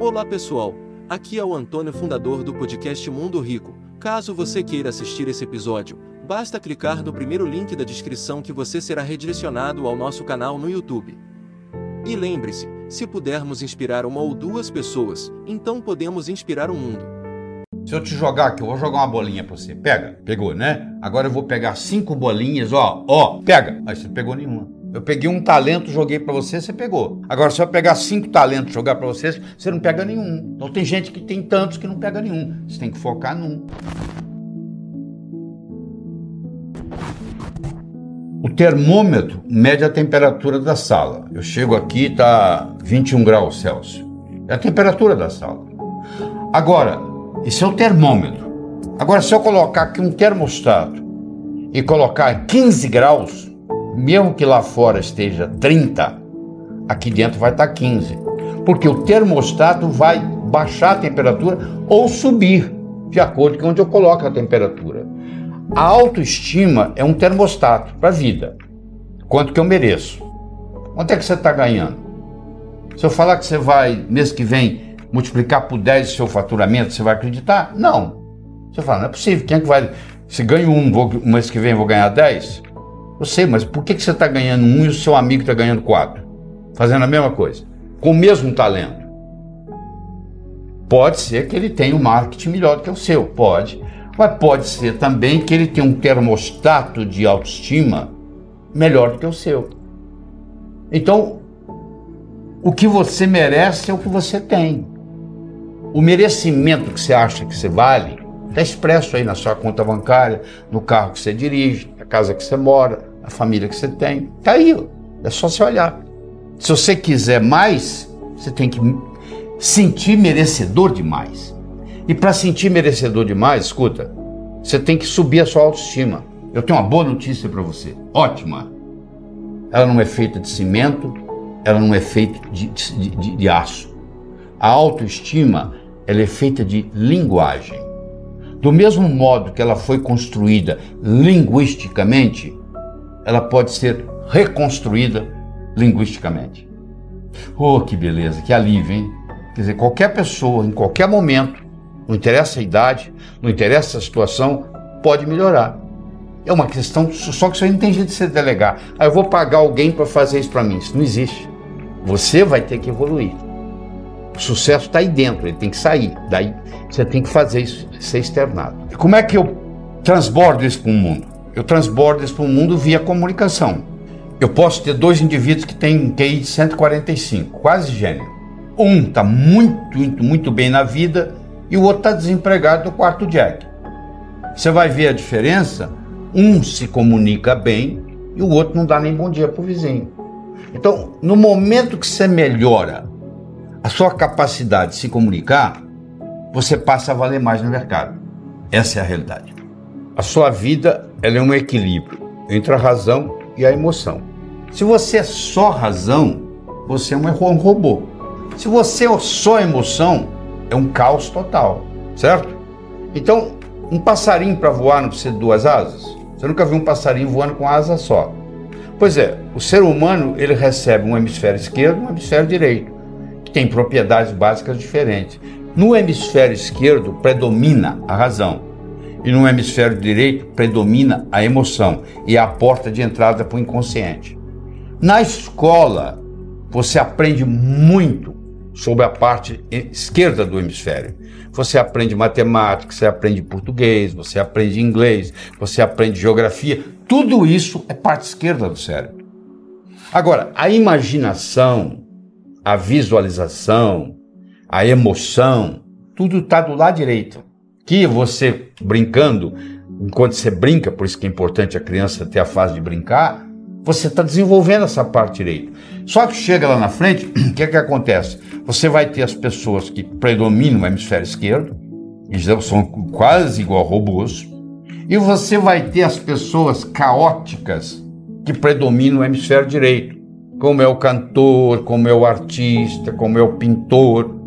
Olá pessoal, aqui é o Antônio, fundador do podcast Mundo Rico. Caso você queira assistir esse episódio, basta clicar no primeiro link da descrição que você será redirecionado ao nosso canal no YouTube. E lembre-se, se pudermos inspirar uma ou duas pessoas, então podemos inspirar o mundo. Se eu te jogar aqui, eu vou jogar uma bolinha pra você. Pega. Pegou, né? Agora eu vou pegar cinco bolinhas, ó. Ó, pega. Aí você não pegou nenhuma. Eu peguei um talento, joguei pra você, você pegou. Agora, se eu pegar cinco talentos e jogar pra você, você não pega nenhum. Então tem gente que tem tantos que não pega nenhum. Você tem que focar num. O termômetro mede a temperatura da sala. Eu chego aqui, tá 21 graus Celsius. É a temperatura da sala. Agora, esse é o termômetro. Agora, se eu colocar aqui um termostato e colocar 15 graus, mesmo que lá fora esteja 30, aqui dentro vai estar 15. Porque o termostato vai baixar a temperatura ou subir, de acordo com onde eu coloco a temperatura. A autoestima é um termostato para a vida. Quanto que eu mereço? Quanto é que você está ganhando? Se eu falar que você vai, mês que vem, multiplicar por 10 o seu faturamento, você vai acreditar? Não. Você fala, não é possível. Quem é que vai. Se ganho um, vou, mês que vem vou ganhar 10? Eu sei, mas por que, que você está ganhando um e o seu amigo está ganhando quatro? Fazendo a mesma coisa. Com o mesmo talento. Pode ser que ele tenha um marketing melhor do que o seu, pode. Mas pode ser também que ele tenha um termostato de autoestima melhor do que o seu. Então, o que você merece é o que você tem. O merecimento que você acha que você vale está expresso aí na sua conta bancária, no carro que você dirige, na casa que você mora, na família que você tem. Está aí, é só você olhar. Se você quiser mais, você tem que sentir merecedor de mais. E para sentir merecedor demais, escuta, você tem que subir a sua autoestima. Eu tenho uma boa notícia para você, ótima. Ela não é feita de cimento, ela não é feita de, de, de, de aço. A autoestima ela é feita de linguagem. Do mesmo modo que ela foi construída linguisticamente, ela pode ser reconstruída linguisticamente. Oh, que beleza, que alívio, hein? Quer dizer, qualquer pessoa, em qualquer momento, não interessa a idade, não interessa a situação, pode melhorar. É uma questão, só que aí não tem jeito de você delegar. Ah, eu vou pagar alguém para fazer isso para mim. Isso não existe. Você vai ter que evoluir. O sucesso está aí dentro, ele tem que sair. Daí você tem que fazer isso, ser externado. E como é que eu transbordo isso para o mundo? Eu transbordo isso para o mundo via comunicação. Eu posso ter dois indivíduos que têm um QI de 145, quase gênio. Um está muito, muito, muito bem na vida e o outro está desempregado do quarto jack. Você vai ver a diferença? Um se comunica bem e o outro não dá nem bom dia para o vizinho. Então, no momento que você melhora a sua capacidade de se comunicar, você passa a valer mais no mercado. Essa é a realidade. A sua vida ela é um equilíbrio entre a razão e a emoção. Se você é só razão, você é um robô. Se você é só emoção, é um caos total, certo? Então, um passarinho para voar não precisa de duas asas? Você nunca viu um passarinho voando com asa só? Pois é, o ser humano ele recebe um hemisfério esquerdo e um hemisfério direito, que tem propriedades básicas diferentes. No hemisfério esquerdo predomina a razão e no hemisfério direito predomina a emoção e é a porta de entrada para o inconsciente. Na escola, você aprende muito sobre a parte esquerda do hemisfério. Você aprende matemática, você aprende português, você aprende inglês, você aprende geografia. Tudo isso é parte esquerda do cérebro. Agora, a imaginação, a visualização, a emoção, tudo está do lado direito. Que você brincando, enquanto você brinca, por isso que é importante a criança ter a fase de brincar, você está desenvolvendo essa parte direita. Só que chega lá na frente, o que é que acontece? Você vai ter as pessoas que predominam o hemisfério esquerdo, eles são quase igual robôs, e você vai ter as pessoas caóticas que predominam o hemisfério direito, como é o cantor, como é o artista, como é o pintor,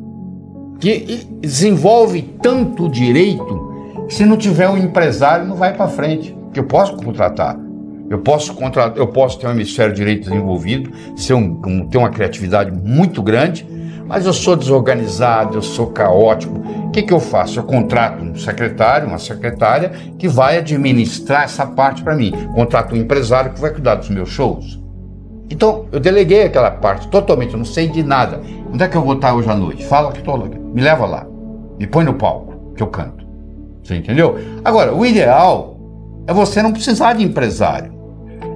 que desenvolve tanto direito se não tiver um empresário não vai para frente, que eu posso contratar. Eu posso, contra... eu posso ter um hemisfério direito desenvolvido, ser um, um, ter uma criatividade muito grande, Mas eu sou desorganizado, eu sou caótico. O que, que eu faço? Eu contrato um secretário, uma secretária que vai administrar essa parte para mim. Contrato um empresário que vai cuidar dos meus shows. Então, eu deleguei aquela parte totalmente, eu não sei de nada. Onde é que eu vou estar hoje à noite? Fala que estou Me leva lá. Me põe no palco, que eu canto. Você entendeu? Agora, o ideal é você não precisar de empresário.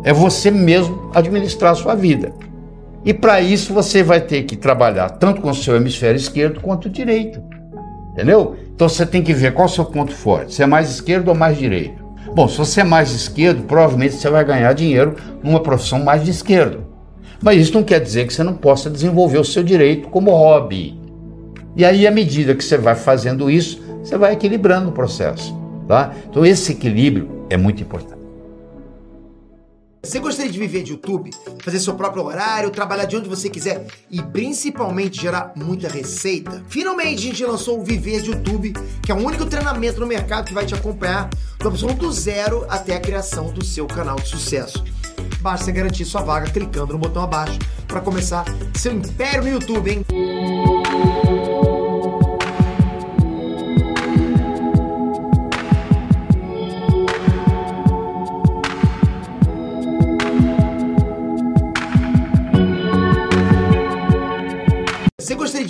É você mesmo administrar a sua vida. E para isso você vai ter que trabalhar tanto com o seu hemisfério esquerdo quanto direito. Entendeu? Então você tem que ver qual é o seu ponto forte. Se é mais esquerdo ou mais direito. Bom, se você é mais esquerdo, provavelmente você vai ganhar dinheiro numa profissão mais de esquerdo. Mas isso não quer dizer que você não possa desenvolver o seu direito como hobby. E aí, à medida que você vai fazendo isso, você vai equilibrando o processo. Tá? Então, esse equilíbrio é muito importante. Você gostaria de viver de YouTube, fazer seu próprio horário, trabalhar de onde você quiser e principalmente gerar muita receita? Finalmente a gente lançou o Viver de YouTube, que é o único treinamento no mercado que vai te acompanhar do absoluto zero até a criação do seu canal de sucesso. Basta garantir sua vaga clicando no botão abaixo para começar seu império no YouTube, hein?